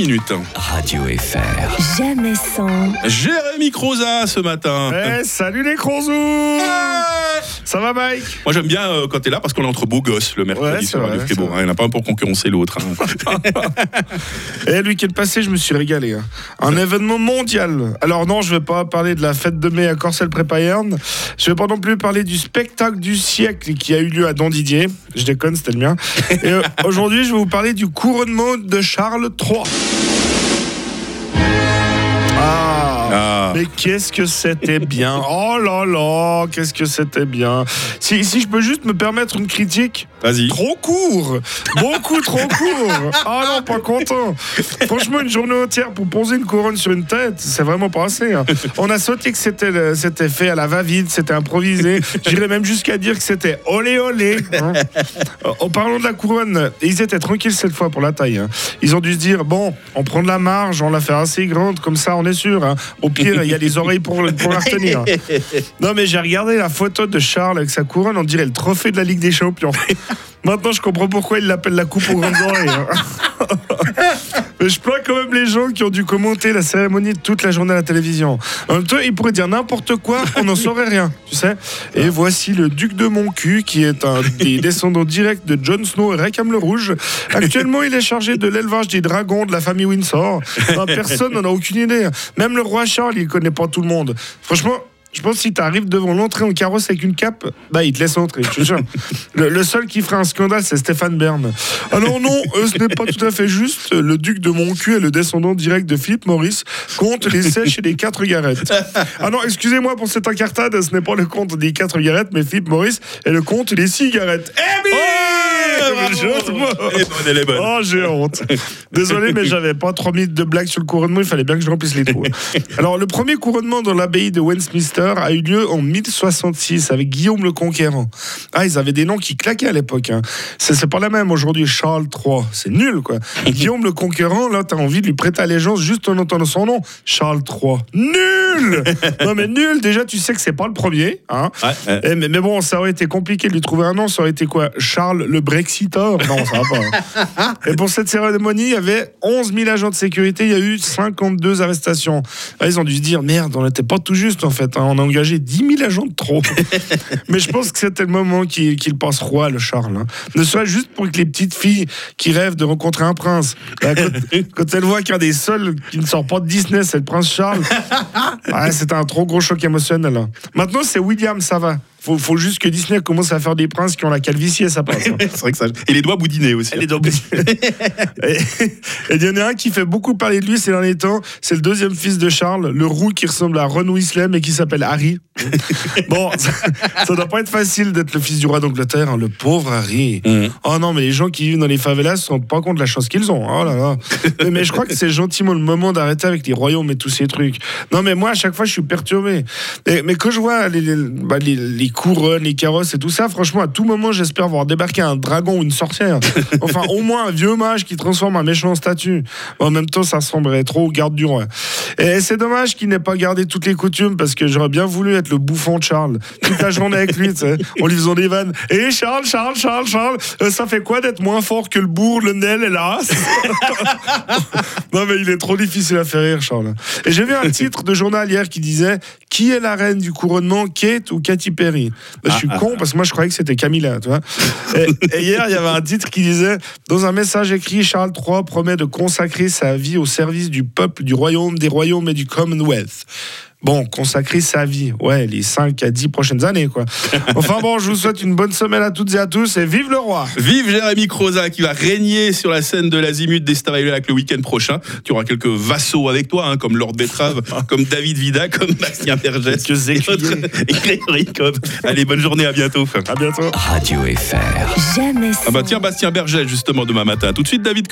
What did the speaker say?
minutes. Radio FR. Jamais sans. Jérémy Croza ce matin. Eh, salut les crozous Ça va Mike Moi j'aime bien euh, quand t'es là parce qu'on est entre beaux gosses le mercredi Ouais, Radio vrai, Fribourg. c'est hein. Il n'y en a pas un pour concurrencer l'autre. hein. Eh, le week-end passé, je me suis régalé. hein. Un événement mondial. Alors non, je vais pas parler de la fête de mai à Corcelles-Prépayerne. Je vais pas non plus parler du spectacle du siècle qui a eu lieu à Don Didier. Je déconne, c'était le mien. Et euh, aujourd'hui, je vais vous parler du couronnement de Charles III. Ah, Ah. mais qu'est-ce que c'était bien Oh là là, qu'est-ce que c'était bien si, si je peux juste me permettre une critique, Vas-y. Trop court Beaucoup trop court Ah non, pas content Franchement, une journée entière pour poser une couronne sur une tête, c'est vraiment pas assez. hein. On a sauté que c'était fait à la va-vite, c'était improvisé. J'irais même jusqu'à dire que c'était olé olé. hein. En parlant de la couronne, ils étaient tranquilles cette fois pour la taille. hein. Ils ont dû se dire, bon, on prend de la marge, on la fait assez grande, comme ça on est sûr. hein. Au pire, il y a des oreilles pour, pour la retenir. Non mais j'ai regardé la photo de Charles avec sa couronne, on dirait le trophée de la Ligue des Champions. Maintenant, je comprends pourquoi il l'appelle la coupe aux grandes oreilles. Mais je plains quand même les gens qui ont dû commenter la cérémonie toute la journée à la télévision. En même temps, ils pourraient dire n'importe quoi, on n'en saurait rien, tu sais. Et voici le duc de Moncu, qui est un des descendants directs de Jon Snow et Rakam le Rouge. Actuellement, il est chargé de l'élevage des dragons de la famille Windsor. Personne n'en a aucune idée. Même le roi Charles, il connaît pas tout le monde. Franchement, je pense que si tu arrives devant l'entrée en carrosse avec une cape, bah il te laisse entrer, je te jure. Le, le seul qui fera un scandale, c'est Stéphane Bern. Alors non, euh, ce n'est pas tout à fait juste. Le duc de Moncu est le descendant direct de Philippe Maurice, comte les sèches et les quatre garettes. Ah non, excusez-moi pour cette incartade, ce n'est pas le comte des quatre garettes, mais Philippe Maurice est le comte des six garettes. Eh mots. Elle est bonne. Oh, j'ai honte. Désolé, mais j'avais pas trois minutes de blagues sur le couronnement. Il fallait bien que je remplisse les trous. Alors, le premier couronnement dans l'abbaye de Westminster a eu lieu en 1066 avec Guillaume le Conquérant. Ah, ils avaient des noms qui claquaient à l'époque. Hein. C'est pas la même aujourd'hui. Charles III, c'est nul, quoi. Guillaume le Conquérant, là, t'as envie de lui prêter allégeance juste en entendant son nom. Charles III. Nul Non, mais nul. Déjà, tu sais que c'est pas le premier. Hein. Ouais, ouais. Eh, mais, mais bon, ça aurait été compliqué de lui trouver un nom. Ça aurait été quoi? Charles le Non, ça va pas. Et pour cette cérémonie, il y avait 11 000 agents de sécurité. Il y a eu 52 arrestations. Ah, ils ont dû se dire merde, on n'était pas tout juste en fait. hein. On a engagé 10 000 agents de trop. mais je pense que c'était le moment qu'il qu'il passe roi, le Charles. hein. Ne serait-ce juste pour que les petites filles qui rêvent de rencontrer un prince, bah, quand, quand elles voient qu'un des seuls qui ne sort pas de Disney, c'est le prince Charles, Ouais, c'était un trop gros choc émotionnel. hein. Maintenant, c'est William, ça va. Faut, faut juste que Disney commence à faire des princes qui ont la calvitie et ça passe. hein. C'est vrai que ça. Et les doigts boudinés aussi. Elle est dans- et et il y en a un qui fait beaucoup parler de lui ces derniers temps. C'est le deuxième fils de Charles, le roux qui ressemble à Ron Weasley et qui s'appelle Harry. bon, ça, ça doit pas être facile d'être le fils du roi d'Angleterre, hein, le pauvre Harry. Mhm. Oh non, mais les gens qui vivent dans les favelas se rendent pas compte de la chance qu'ils ont. Oh là là. mais, mais je crois que c'est gentiment le moment d'arrêter avec les royaumes et tous ces trucs. Non, mais moi, à chaque fois, je suis perturbé. Et- mais quand je vois les, les, bah, les- les couronnes, les carrosses et tout ça, franchement, à tout moment, j'espère voir débarquer un dragon ou une sorcière. Enfin, au moins un vieux mage qui transforme un méchant en statue. En même temps, ça ressemblerait trop au garde du roi. Et c'est dommage qu'il n'ait pas gardé toutes les coutumes parce que j'aurais bien voulu être le bouffon de Charles. Toute la journée avec lui, en lui faisant des vannes. Et Charles, Charles, Charles, Charles, euh, ça fait quoi d'être moins fort que le bourg, le Nel et l'As Non, mais il est trop difficile à faire rire, Charles. Et j'ai vu un titre de journal hier qui disait Qui est la reine du couronnement, Kate ou Katy Perry? Ben, Je suis con parce que moi je croyais que c'était Camilla, tu vois. Et, et hier, il y avait un titre qui disait Dans un message écrit, Charles III promet de consacrer sa vie au service du peuple, du royaume, des royaumes et du Commonwealth. Bon, consacrer sa vie, ouais, les 5 à 10 prochaines années, quoi. Enfin bon, je vous souhaite une bonne semaine à toutes et à tous et vive le roi Vive Jérémy Croza qui va régner sur la scène de l'Azimut des Star le week-end prochain. Tu auras quelques vassaux avec toi, hein, comme Lord Betrave, comme David Vida, comme Bastien. Quelques et Grégory Cobb. Allez, bonne journée, à bientôt. À bientôt Radio FR. Jamais. Ah bah tiens, Bastien Bergès, justement, demain matin. Tout de suite, David